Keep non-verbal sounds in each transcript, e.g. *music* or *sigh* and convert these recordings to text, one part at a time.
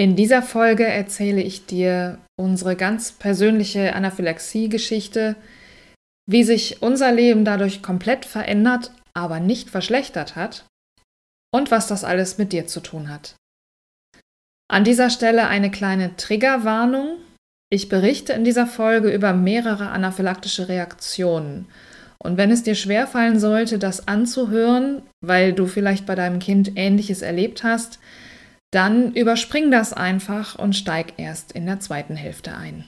In dieser Folge erzähle ich dir unsere ganz persönliche Anaphylaxie-Geschichte, wie sich unser Leben dadurch komplett verändert, aber nicht verschlechtert hat und was das alles mit dir zu tun hat. An dieser Stelle eine kleine Triggerwarnung. Ich berichte in dieser Folge über mehrere anaphylaktische Reaktionen. Und wenn es dir schwerfallen sollte, das anzuhören, weil du vielleicht bei deinem Kind Ähnliches erlebt hast, dann überspring das einfach und steig erst in der zweiten Hälfte ein.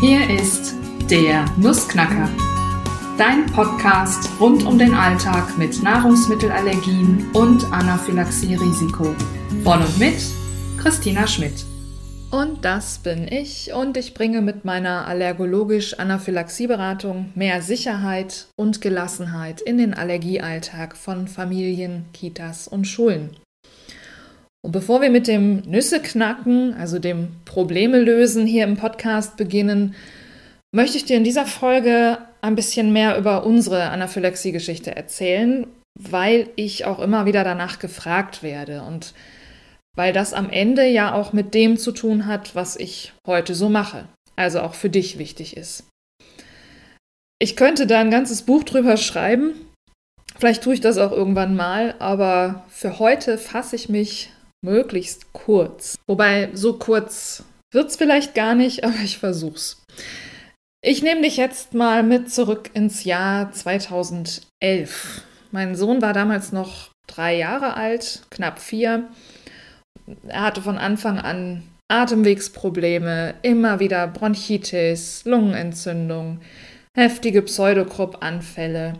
Hier ist der Nussknacker, dein Podcast rund um den Alltag mit Nahrungsmittelallergien und Anaphylaxie-Risiko. Von und mit Christina Schmidt. Und das bin ich und ich bringe mit meiner allergologisch-Anaphylaxie-Beratung mehr Sicherheit und Gelassenheit in den Allergiealltag von Familien, Kitas und Schulen. Und bevor wir mit dem Nüsse knacken, also dem Probleme lösen hier im Podcast beginnen, möchte ich dir in dieser Folge ein bisschen mehr über unsere Anaphylaxie-Geschichte erzählen, weil ich auch immer wieder danach gefragt werde und weil das am Ende ja auch mit dem zu tun hat, was ich heute so mache, also auch für dich wichtig ist. Ich könnte da ein ganzes Buch drüber schreiben, vielleicht tue ich das auch irgendwann mal, aber für heute fasse ich mich möglichst kurz. Wobei so kurz wird es vielleicht gar nicht, *laughs* aber ich versuch's. Ich nehme dich jetzt mal mit zurück ins Jahr 2011. Mein Sohn war damals noch drei Jahre alt, knapp vier. Er hatte von Anfang an Atemwegsprobleme, immer wieder Bronchitis, Lungenentzündung, heftige Pseudokrupp-Anfälle.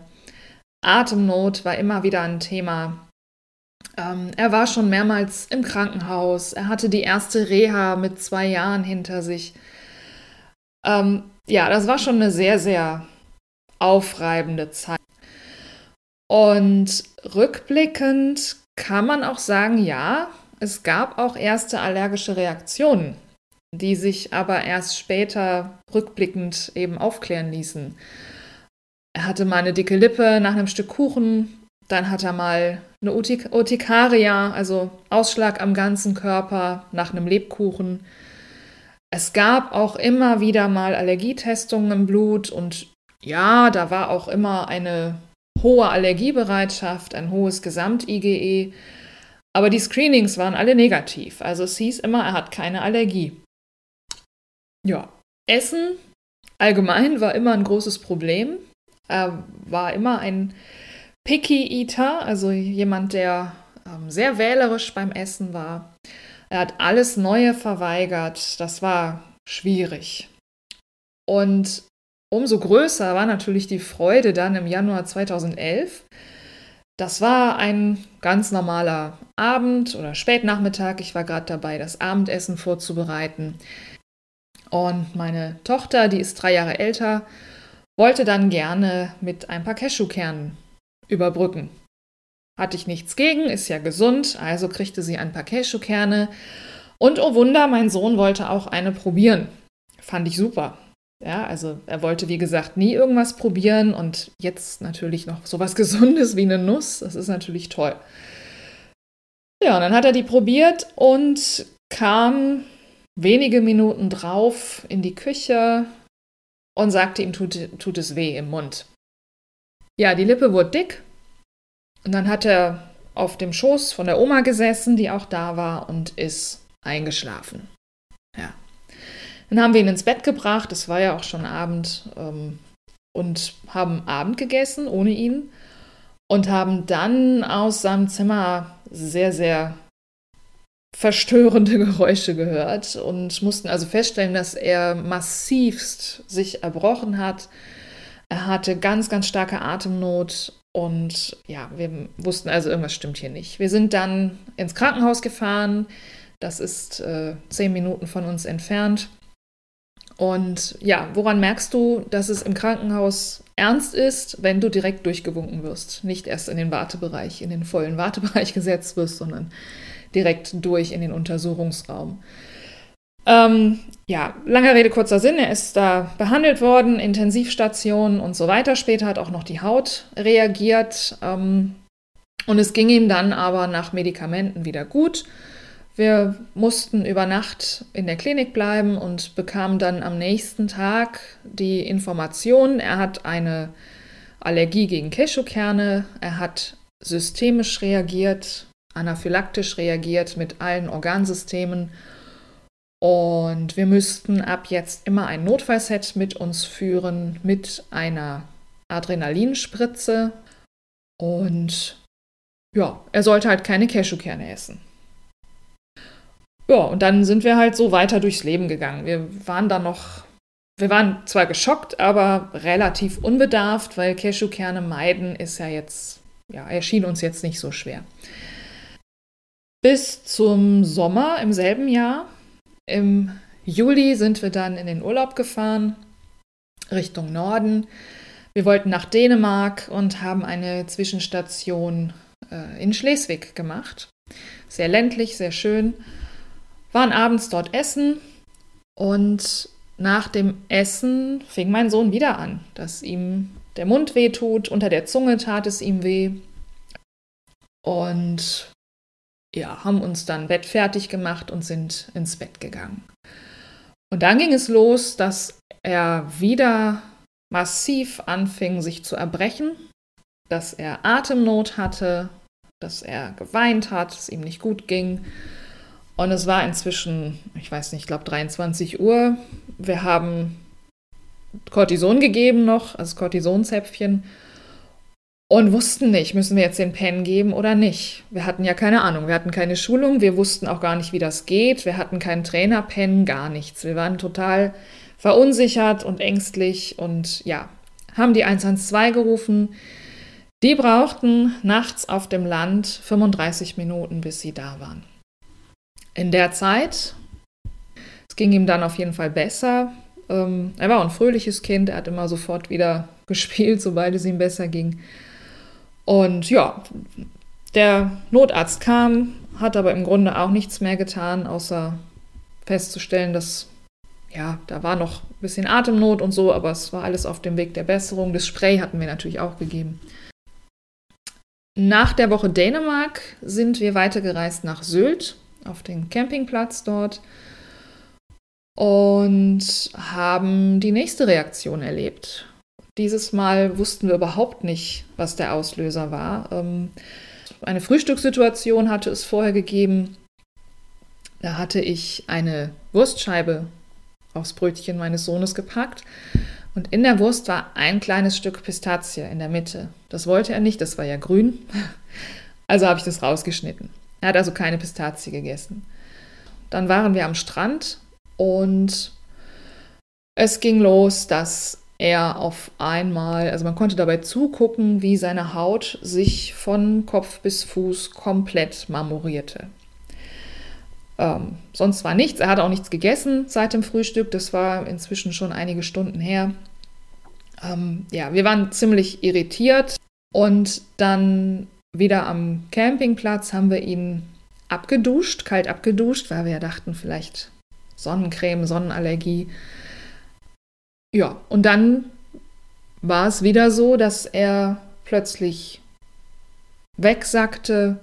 Atemnot war immer wieder ein Thema. Ähm, er war schon mehrmals im Krankenhaus. Er hatte die erste Reha mit zwei Jahren hinter sich. Ähm, ja, das war schon eine sehr, sehr aufreibende Zeit. Und rückblickend kann man auch sagen, ja, es gab auch erste allergische Reaktionen, die sich aber erst später rückblickend eben aufklären ließen. Er hatte mal eine dicke Lippe nach einem Stück Kuchen, dann hat er mal eine Urtik Urtikaria, also Ausschlag am ganzen Körper nach einem Lebkuchen. Es gab auch immer wieder mal Allergietestungen im Blut und ja, da war auch immer eine hohe Allergiebereitschaft, ein hohes Gesamt-IgE. Aber die Screenings waren alle negativ. Also es hieß immer, er hat keine Allergie. Ja, Essen allgemein war immer ein großes Problem. Er war immer ein Picky Eater, also jemand, der ähm, sehr wählerisch beim Essen war. Er hat alles Neue verweigert. Das war schwierig. Und umso größer war natürlich die Freude dann im Januar 2011. Das war ein ganz normaler Abend oder Spätnachmittag. Ich war gerade dabei, das Abendessen vorzubereiten. Und meine Tochter, die ist drei Jahre älter, wollte dann gerne mit ein paar Cashewkernen überbrücken. Hatte ich nichts gegen, ist ja gesund, also kriegte sie ein paar Cashewkerne. Und oh Wunder, mein Sohn wollte auch eine probieren. Fand ich super. Ja, also er wollte, wie gesagt, nie irgendwas probieren und jetzt natürlich noch sowas *laughs* Gesundes wie eine Nuss. Das ist natürlich toll. Ja, und dann hat er die probiert und kam wenige Minuten drauf in die Küche und sagte, ihm tut, tut es weh im Mund. Ja, die Lippe wurde dick. Und dann hat er auf dem Schoß von der Oma gesessen, die auch da war, und ist eingeschlafen. Ja. Dann haben wir ihn ins Bett gebracht, es war ja auch schon Abend, ähm, und haben Abend gegessen ohne ihn und haben dann aus seinem Zimmer sehr, sehr verstörende *laughs* Geräusche gehört und mussten also feststellen, dass er massivst sich erbrochen hat, er hatte ganz, ganz starke Atemnot und ja, wir wussten also, irgendwas stimmt hier nicht. Wir sind dann ins Krankenhaus gefahren. Das ist äh, zehn Minuten von uns entfernt. Und ja, woran merkst du, dass es im Krankenhaus ernst ist, wenn du direkt durchgewunken wirst? Nicht erst in den Wartebereich, in den vollen Wartebereich *laughs* gesetzt wirst, sondern direkt durch in den Untersuchungsraum. Ähm, ja, lange Rede, kurzer Sinn. Er ist da behandelt worden, Intensivstation und so weiter. Später hat auch noch die Haut reagiert. Ähm, und es ging ihm dann aber nach Medikamenten wieder gut, Wir mussten über Nacht in der Klinik bleiben und bekamen dann am nächsten Tag die Information, er hat eine Allergie gegen Cashewkerne, er hat systemisch reagiert, anaphylaktisch reagiert mit allen Organsystemen und wir müssten ab jetzt immer ein Notfallset mit uns führen mit einer Adrenalinspritze und ja, er sollte halt keine Cashewkerne essen. Ja, und dann sind wir halt so weiter durchs Leben gegangen. Wir waren dann noch, wir waren zwar geschockt, aber relativ unbedarft, weil Cashewkerne meiden ist ja jetzt, ja, erschien uns jetzt nicht so schwer. Bis zum Sommer im selben Jahr. Im Juli sind wir dann in den Urlaub gefahren, Richtung Norden. Wir wollten nach Dänemark und haben eine Zwischenstation äh, in Schleswig gemacht. Sehr ländlich, sehr schön waren abends dort essen und nach dem Essen fing mein Sohn wieder an, dass ihm der Mund weh tut, unter der Zunge tat es ihm weh. Und ja, haben uns dann Bett fertig gemacht und sind ins Bett gegangen. Und dann ging es los, dass er wieder massiv anfing, sich zu erbrechen, dass er Atemnot hatte, dass er geweint hat, es ihm nicht gut ging. Und es war inzwischen, ich weiß nicht, ich glaube 23 Uhr. Wir haben Cortison gegeben noch, also Cortisonzäpfchen. Und wussten nicht, müssen wir jetzt den Pen geben oder nicht. Wir hatten ja keine Ahnung, wir hatten keine Schulung, wir wussten auch gar nicht, wie das geht. Wir hatten keinen Trainer-Pen, gar nichts. Wir waren total verunsichert und ängstlich und ja, haben die 112 gerufen. Die brauchten nachts auf dem Land 35 Minuten, bis sie da waren in der Zeit. Es ging ihm dann auf jeden Fall besser. Ähm, er war ein fröhliches Kind, er hat immer sofort wieder *laughs* gespielt, sobald es ihm besser ging. Und ja, der Notarzt kam, hat aber im Grunde auch nichts mehr getan, außer festzustellen, dass ja, da war noch ein bisschen Atemnot und so, aber es war alles auf dem Weg der Besserung. Das Spray hatten wir natürlich auch gegeben. Nach der Woche Dänemark sind wir weitergereist nach Sylt auf den Campingplatz dort und haben die nächste Reaktion erlebt. Dieses Mal wussten wir überhaupt nicht, was der Auslöser war. Ähm, eine Frühstückssituation hatte es vorher gegeben. Da hatte ich eine Wurstscheibe aufs Brötchen meines Sohnes gepackt und in der Wurst war ein kleines Stück Pistazie in der Mitte. Das wollte er nicht, das war ja grün. *laughs* Also habe ich das rausgeschnitten. Er hat also keine Pistazie gegessen. Dann waren wir am Strand und es ging los, dass er auf einmal, also man konnte dabei zugucken, wie seine Haut sich von Kopf bis Fuß komplett marmorierte. Ähm, sonst war nichts. Er hat auch nichts gegessen seit dem Frühstück. Das war inzwischen schon einige Stunden her. Ähm, ja, wir waren ziemlich irritiert. Und dann wieder am Campingplatz haben wir ihn abgeduscht, kalt abgeduscht, weil wir ja dachten, vielleicht Sonnencreme, Sonnenallergie. Ja, und dann war es wieder so, dass er plötzlich wegsackte,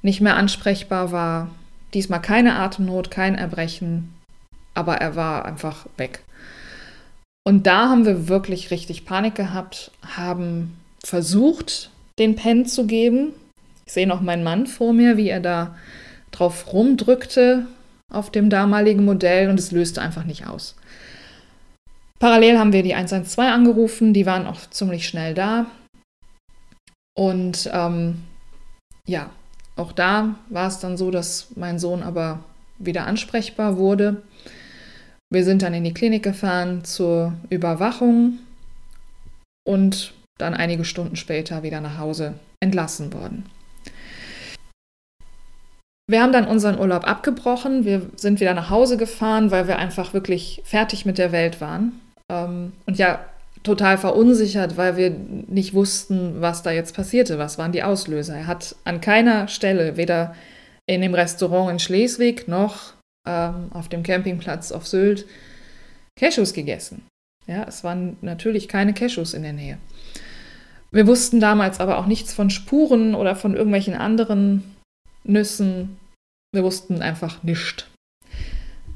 nicht mehr ansprechbar war. Diesmal keine Atemnot, kein Erbrechen, aber er war einfach weg. Und da haben wir wirklich richtig Panik gehabt, haben versucht, den Pen zu geben. Ich sehe noch meinen Mann vor mir, wie er da drauf rumdrückte auf dem damaligen Modell und es löste einfach nicht aus. Parallel haben wir die 112 angerufen, die waren auch ziemlich schnell da. Und ähm, ja, auch da war es dann so, dass mein Sohn aber wieder ansprechbar wurde. Wir sind dann in die Klinik gefahren zur Überwachung und dann einige Stunden später wieder nach Hause entlassen worden. Wir haben dann unseren Urlaub abgebrochen. Wir sind wieder nach Hause gefahren, weil wir einfach wirklich fertig mit der Welt waren. Ähm, und ja, total verunsichert, weil wir nicht wussten, was da jetzt passierte. Was waren die Auslöser? Er hat an keiner Stelle, weder in dem Restaurant in Schleswig noch ähm, auf dem Campingplatz auf Sylt, Cashews gegessen. Ja, es waren natürlich keine Cashews in der Nähe. Wir wussten damals aber auch nichts von Spuren oder von irgendwelchen anderen Nüssen. wir wussten einfach nichts.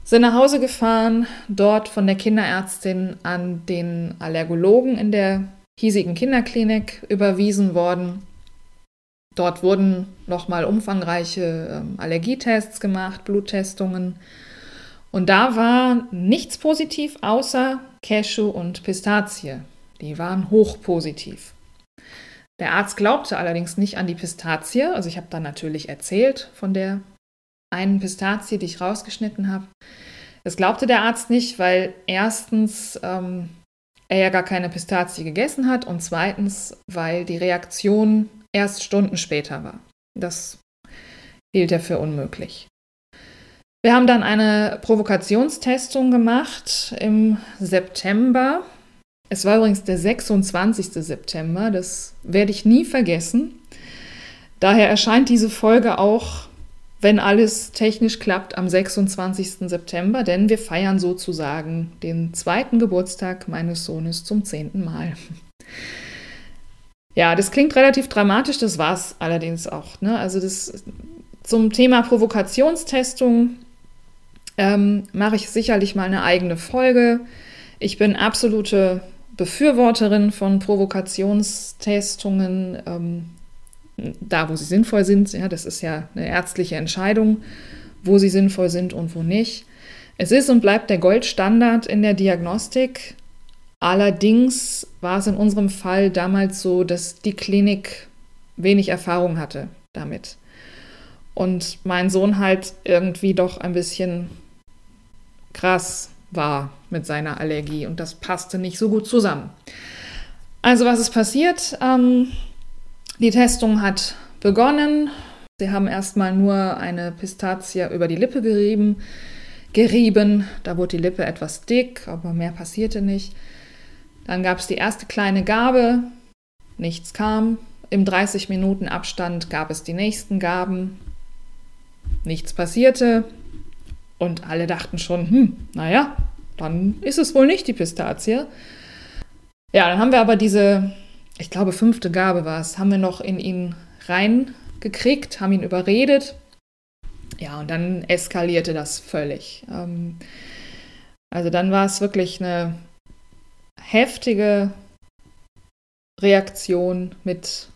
Sind nach Hause gefahren, dort von der Kinderärztin an den Allergologen in der hiesigen Kinderklinik überwiesen worden. Dort wurden nochmal umfangreiche ähm, Allergietests gemacht, Bluttestungen. Und da war nichts positiv außer Cashew und Pistazie. Die waren hochpositiv. Der Arzt glaubte allerdings nicht an die Pistazie. Also ich habe dann natürlich erzählt von der einen Pistazie, die ich rausgeschnitten habe. Das glaubte der Arzt nicht, weil erstens ähm, er ja gar keine Pistazie gegessen hat und zweitens, weil die Reaktion erst Stunden später war. Das hielt er für unmöglich. Wir haben dann eine Provokationstestung gemacht im September. Es war übrigens der 26. September, das werde ich nie vergessen. Daher erscheint diese Folge auch, wenn alles technisch klappt, am 26. September, denn wir feiern sozusagen den zweiten Geburtstag meines Sohnes zum zehnten Mal. Ja, das klingt relativ dramatisch, das war es allerdings auch. Ne? Also das zum Thema Provokationstestung ähm, mache ich sicherlich mal eine eigene Folge. Ich bin absolute Befürworterin von Provokationstestungen, ähm, da wo sie sinnvoll sind. Ja, das ist ja eine ärztliche Entscheidung, wo sie sinnvoll sind und wo nicht. Es ist und bleibt der Goldstandard in der Diagnostik. Allerdings war es in unserem Fall damals so, dass die Klinik wenig Erfahrung hatte damit. Und mein Sohn halt irgendwie doch ein bisschen krass war mit seiner Allergie und das passte nicht so gut zusammen. Also was ist passiert? Ähm, die Testung hat begonnen. Sie haben erstmal nur eine Pistazie über die Lippe gerieben, gerieben. Da wurde die Lippe etwas dick, aber mehr passierte nicht. Dann gab es die erste kleine Gabe, nichts kam. Im 30 Minuten Abstand gab es die nächsten Gaben, nichts passierte. Und alle dachten schon, hm, naja, dann ist es wohl nicht die Pistazie. Ja, dann haben wir aber diese, ich glaube, fünfte Gabe war es, haben wir noch in ihn reingekriegt, haben ihn überredet. Ja, und dann eskalierte das völlig. Ähm, also dann war es wirklich eine heftige Reaktion mit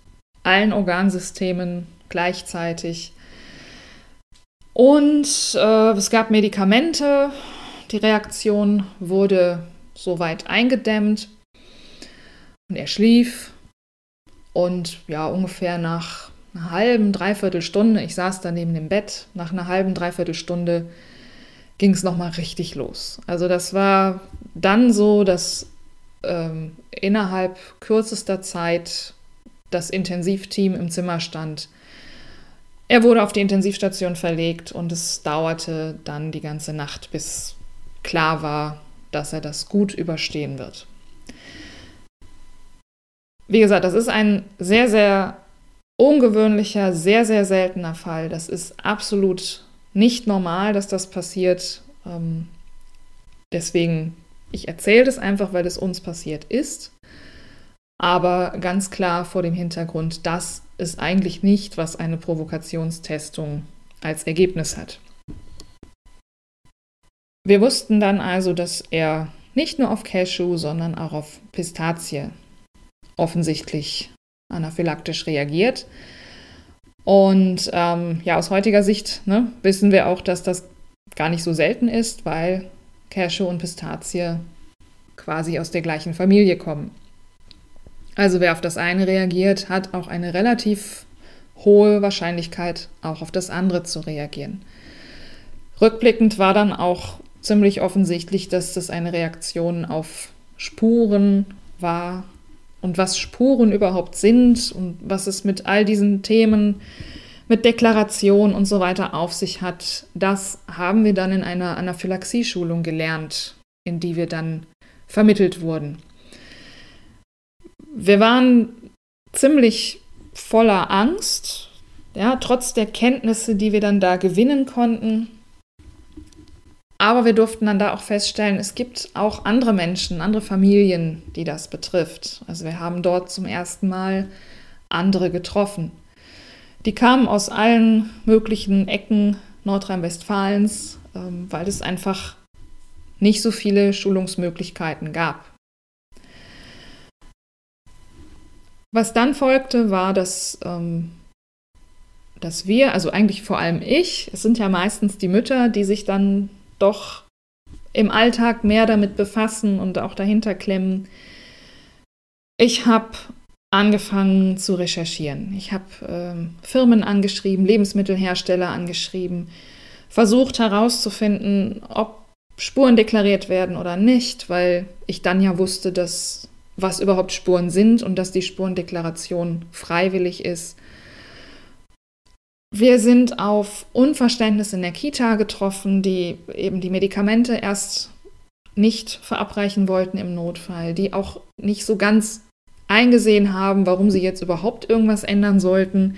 allen Organsystemen gleichzeitig. Und äh, es gab Medikamente. Die Reaktion wurde soweit eingedämmt. Und er schlief. Und ja, ungefähr nach einer halben, dreiviertel Stunde, ich saß da neben dem Bett, nach einer halben, dreiviertel Stunde ging es nochmal richtig los. Also das war dann so, dass ähm, innerhalb kürzester Zeit das Intensivteam im Zimmer stand er wurde auf die Intensivstation verlegt und es dauerte dann die ganze Nacht, bis klar war, dass er das gut überstehen wird. Wie gesagt, das ist ein sehr, sehr ungewöhnlicher, sehr, sehr seltener Fall. Das ist absolut nicht normal, dass das passiert. Ähm, deswegen, ich erzähle das einfach, weil es uns passiert ist. Aber ganz klar vor dem Hintergrund, dass ist eigentlich nicht, was eine Provokationstestung als Ergebnis hat. Wir wussten dann also, dass er nicht nur auf Cashew, sondern auch auf Pistazie offensichtlich anaphylaktisch reagiert. Und ähm, ja, aus heutiger Sicht ne, wissen wir auch, dass das gar nicht so selten ist, weil Cashew und Pistazie quasi aus der gleichen Familie kommen. Also wer auf das eine reagiert, hat auch eine relativ hohe Wahrscheinlichkeit, auch auf das andere zu reagieren. Rückblickend war dann auch ziemlich offensichtlich, dass das eine Reaktion auf Spuren war und was Spuren überhaupt sind und was es mit all diesen Themen, mit Deklaration und so weiter auf sich hat, das haben wir dann in einer Anaphylaxie-Schulung gelernt, in die wir dann vermittelt wurden. Wir waren ziemlich voller Angst, ja, trotz der Kenntnisse, die wir dann da gewinnen konnten. Aber wir durften dann da auch feststellen, es gibt auch andere Menschen, andere Familien, die das betrifft. Also wir haben dort zum ersten Mal andere getroffen. Die kamen aus allen möglichen Ecken Nordrhein-Westfalens, ähm, weil es einfach nicht so viele Schulungsmöglichkeiten gab. Was dann folgte, war, dass, ähm, dass wir, also eigentlich vor allem ich, es sind ja meistens die Mütter, die sich dann doch im Alltag mehr damit befassen und auch dahinter klemmen. Ich habe angefangen zu recherchieren. Ich habe ähm, Firmen angeschrieben, Lebensmittelhersteller angeschrieben, versucht herauszufinden, ob Spuren deklariert werden oder nicht, weil ich dann ja wusste, dass was überhaupt Spuren sind und dass die Spurendeklaration freiwillig ist. Wir sind auf Unverständnis in der Kita getroffen, die eben die Medikamente erst nicht verabreichen wollten im Notfall, die auch nicht so ganz eingesehen haben, warum sie jetzt überhaupt irgendwas ändern sollten.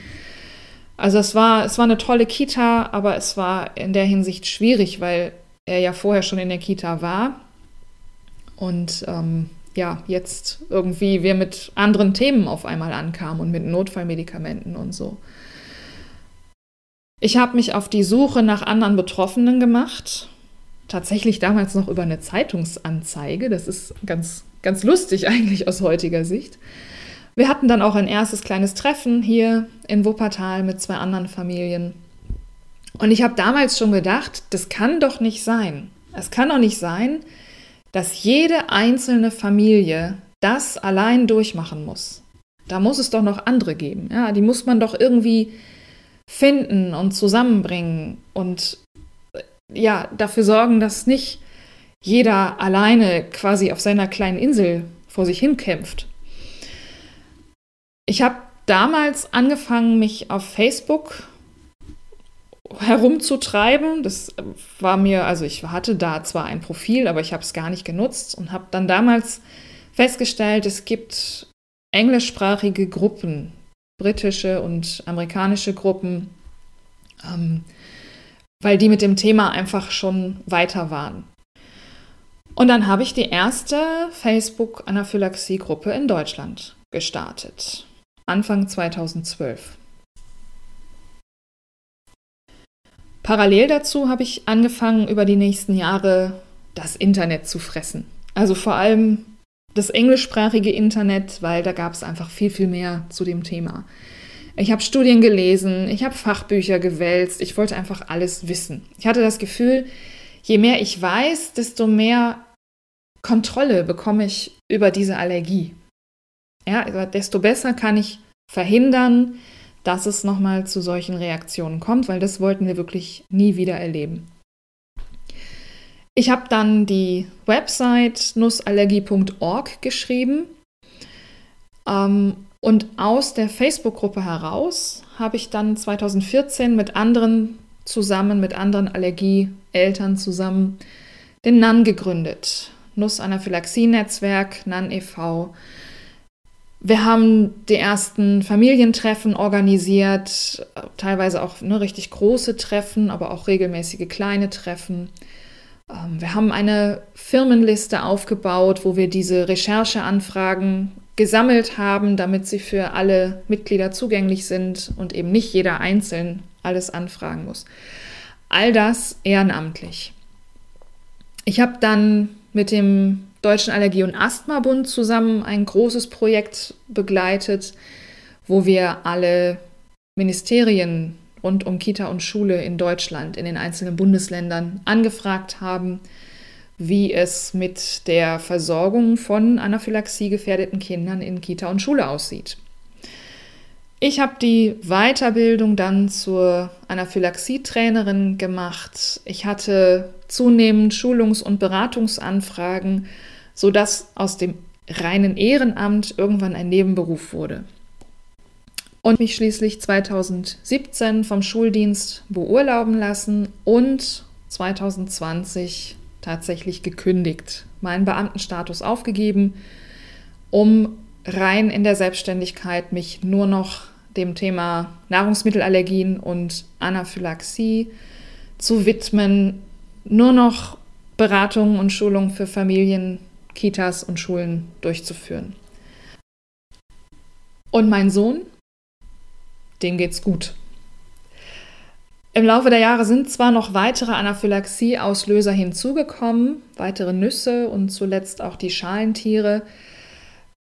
Also es war, es war eine tolle Kita, aber es war in der Hinsicht schwierig, weil er ja vorher schon in der Kita war und ähm, ja, jetzt irgendwie wir mit anderen Themen auf einmal ankamen und mit Notfallmedikamenten und so. Ich habe mich auf die Suche nach anderen Betroffenen gemacht. Tatsächlich damals noch über eine Zeitungsanzeige. Das ist ganz ganz lustig *laughs* eigentlich aus heutiger Sicht. Wir hatten dann auch ein erstes kleines Treffen hier in Wuppertal mit zwei anderen Familien. Und ich habe damals schon gedacht, das kann doch nicht sein. Es kann doch nicht sein, dass jede einzelne Familie das allein durchmachen muss. Da muss es doch noch andere geben. Ja, die muss man doch irgendwie finden und zusammenbringen und ja, dafür sorgen, dass nicht jeder alleine quasi auf seiner kleinen Insel vor sich hin kämpft. Ich habe damals angefangen, mich auf Facebook herumzutreiben. Das war mir, also ich hatte da zwar ein Profil, aber ich habe es gar nicht genutzt und habe dann damals festgestellt, es gibt englischsprachige Gruppen, britische und amerikanische Gruppen, ähm, weil die mit dem Thema einfach schon weiter waren. Und dann habe ich die erste Facebook-Anaphylaxie-Gruppe in Deutschland gestartet. Anfang 2012. Parallel dazu habe ich angefangen, über die nächsten Jahre das Internet zu fressen. Also vor allem das englischsprachige Internet, weil da gab es einfach viel, viel mehr zu dem Thema. Ich habe Studien gelesen, ich habe Fachbücher gewälzt, ich wollte einfach alles wissen. Ich hatte das Gefühl, je mehr ich weiß, desto mehr Kontrolle bekomme ich über diese Allergie. Ja, desto besser kann ich verhindern, dass es nochmal zu solchen Reaktionen kommt, weil das wollten wir wirklich nie wieder erleben. Ich habe dann die Website nussallergie.org geschrieben ähm, und aus der Facebook-Gruppe heraus habe ich dann 2014 mit anderen zusammen, mit anderen Allergieeltern zusammen den NAN gegründet. Nussanaphylaxie-Netzwerk, NAN e.V. Wir haben die ersten Familientreffen organisiert, teilweise auch ne, richtig große Treffen, aber auch regelmäßige kleine Treffen. Ähm, wir haben eine Firmenliste aufgebaut, wo wir diese Rechercheanfragen gesammelt haben, damit sie für alle Mitglieder zugänglich sind und eben nicht jeder einzeln alles anfragen muss. All das ehrenamtlich. Ich habe dann mit dem Deutschen Allergie- und Asthma-Bund zusammen ein großes Projekt begleitet, wo wir alle Ministerien rund um Kita und Schule in Deutschland, in den einzelnen Bundesländern angefragt haben, wie es mit der Versorgung von Anaphylaxie gefährdeten Kindern in Kita und Schule aussieht. Ich habe die Weiterbildung dann zur Anaphylaxie-Trainerin gemacht. Ich hatte zunehmend Schulungs- und Beratungsanfragen, sodass aus dem reinen Ehrenamt irgendwann ein Nebenberuf wurde. Und mich schließlich 2017 vom Schuldienst beurlauben lassen und 2020 tatsächlich gekündigt, meinen Beamtenstatus aufgegeben, um rein in der Selbstständigkeit mich nur noch dem Thema Nahrungsmittelallergien und Anaphylaxie zu widmen, nur noch Beratungen und Schulungen für Familien, Kitas und Schulen durchzuführen. Und mein Sohn, dem geht's gut. Im Laufe der Jahre sind zwar noch weitere Anaphylaxie-Auslöser hinzugekommen, weitere Nüsse und zuletzt auch die Schalentiere.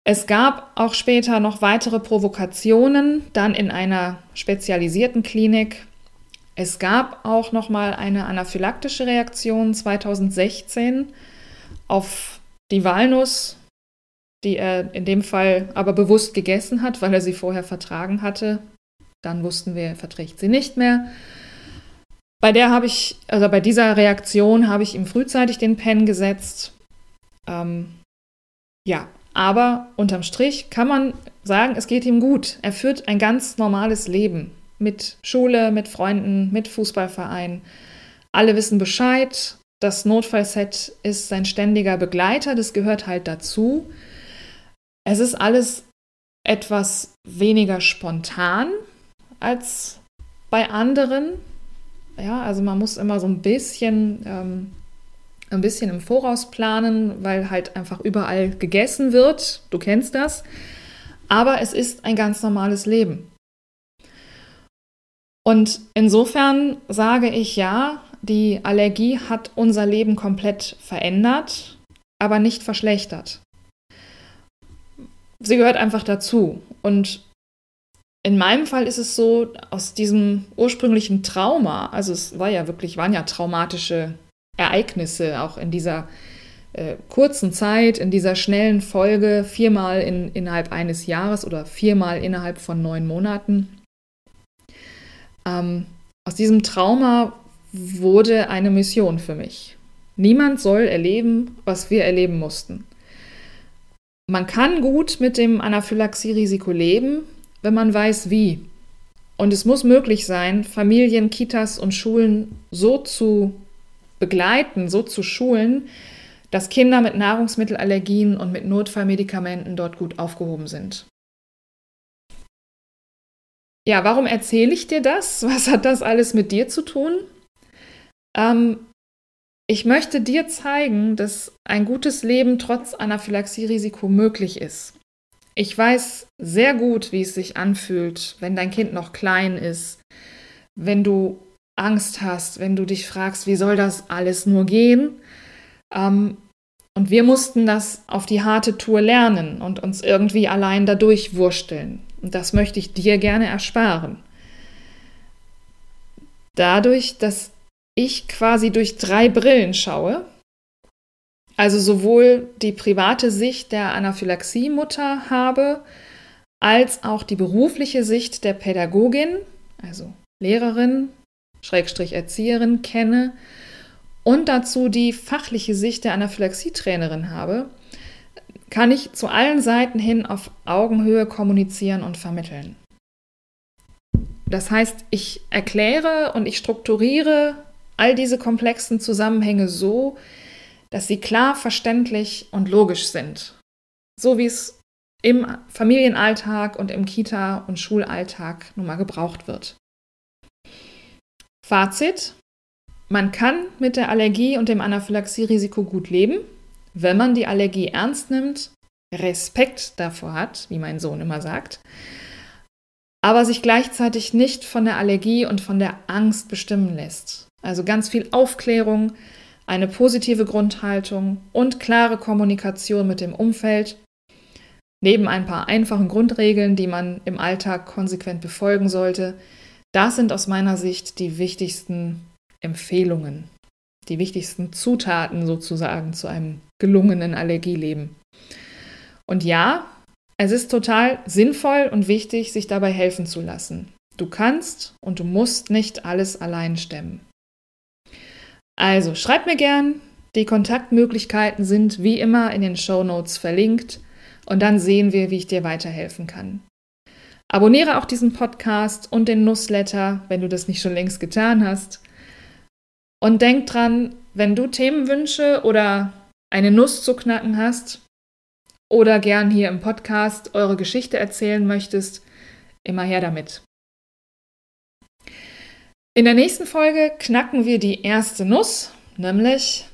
Es gab auch später noch weitere Provokationen, dann in einer spezialisierten Klinik. Es gab auch noch mal eine anaphylaktische Reaktion 2016 auf die Walnuss, die er in dem Fall aber bewusst gegessen hat, weil er sie vorher vertragen hatte. Dann wussten wir, er verträgt sie nicht mehr. Bei der habe ich, also bei dieser Reaktion habe ich ihm frühzeitig den Pen gesetzt. Ähm, ja, aber unterm Strich kann man sagen, es geht ihm gut. Er führt ein ganz normales Leben mit Schule, mit Freunden, mit Fußballverein. Alle wissen Bescheid. Das Notfallset ist sein ständiger Begleiter, das gehört halt dazu. Es ist alles etwas weniger spontan als bei anderen. Ja, also man muss immer so ein bisschen, ähm, ein bisschen im Voraus planen, weil halt einfach überall gegessen wird. Du kennst das. Aber es ist ein ganz normales Leben. Und insofern sage ich ja, die Allergie hat unser Leben komplett verändert, aber nicht verschlechtert. Sie gehört einfach dazu. Und in meinem Fall ist es so, aus diesem ursprünglichen Trauma, also es war ja wirklich, waren ja traumatische Ereignisse auch in dieser äh, kurzen Zeit, in dieser schnellen Folge, viermal in, innerhalb eines Jahres oder viermal innerhalb von neun Monaten. Ähm, aus diesem Trauma wurde eine Mission für mich. Niemand soll erleben, was wir erleben mussten. Man kann gut mit dem Anaphylaxie-Risiko leben, wenn man weiß, wie. Und es muss möglich sein, Familien, Kitas und Schulen so zu begleiten, so zu schulen, dass Kinder mit Nahrungsmittelallergien und mit Notfallmedikamenten dort gut aufgehoben sind. Ja, warum erzähle ich dir das? *laughs* Was hat das alles mit dir zu tun? Ähm, ich möchte dir zeigen, dass ein gutes Leben trotz Anaphylaxie-Risiko möglich ist. Ich weiß sehr gut, wie es sich anfühlt, wenn dein Kind noch klein ist, wenn du Angst hast, wenn du dich fragst, wie soll das alles nur gehen? Ähm, und wir mussten das auf die harte Tour lernen und uns irgendwie allein dadurch wursteln. Und das möchte ich dir gerne ersparen. Dadurch, dass ich quasi durch drei Brillen schaue, also sowohl die private Sicht der Anaphylaxie-Mutter habe, als auch die berufliche Sicht der Pädagogin, also Lehrerin, Schrägstrich Erzieherin kenne und dazu die fachliche Sicht der Anaphylaxie-Trainerin habe, kann ich zu allen Seiten hin auf Augenhöhe kommunizieren und vermitteln. Das heißt, ich erkläre und ich strukturiere all diese komplexen Zusammenhänge so, dass sie klar, verständlich und logisch sind. So wie es im Familienalltag und im Kita- und Schulalltag nun mal gebraucht wird. Fazit. Man kann mit der Allergie und dem Anaphylaxie-Risiko gut leben, wenn man die Allergie ernst nimmt, Respekt davor hat, wie mein Sohn immer sagt, aber sich gleichzeitig nicht von der Allergie und von der Angst bestimmen lässt. Also ganz viel Aufklärung, eine positive Grundhaltung und klare Kommunikation mit dem Umfeld, neben ein paar einfachen Grundregeln, die man im Alltag konsequent befolgen sollte. Das sind aus meiner Sicht die wichtigsten Empfehlungen, die wichtigsten Zutaten sozusagen zu einem gelungenen Allergieleben. Und ja, es ist total sinnvoll und wichtig, sich dabei helfen zu lassen. Du kannst und du musst nicht alles allein stemmen. Also schreib mir gern. Die Kontaktmöglichkeiten sind wie immer in den Show Notes verlinkt und dann sehen wir, wie ich dir weiterhelfen kann. Abonniere auch diesen Podcast und den Newsletter, wenn du das nicht schon längst getan hast. Und denk dran, wenn du Themenwünsche oder eine Nuss zu knacken hast oder gern hier im Podcast eure Geschichte erzählen möchtest, immer her damit. In der nächsten Folge knacken wir die erste Nuss, nämlich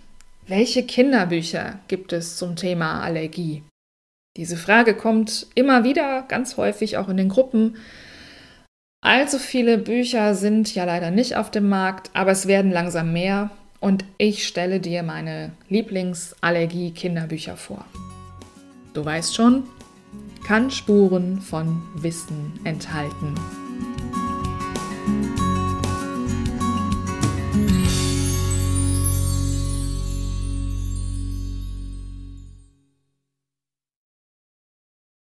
welche Kinderbücher gibt es zum Thema Allergie? Diese Frage kommt immer wieder, ganz häufig auch in den Gruppen. Allzu viele Bücher sind ja leider nicht auf dem Markt, aber es werden langsam mehr und ich stelle dir meine Lieblingsallergie-Kinderbücher vor. Du weißt schon, kann Spuren von Wissen enthalten.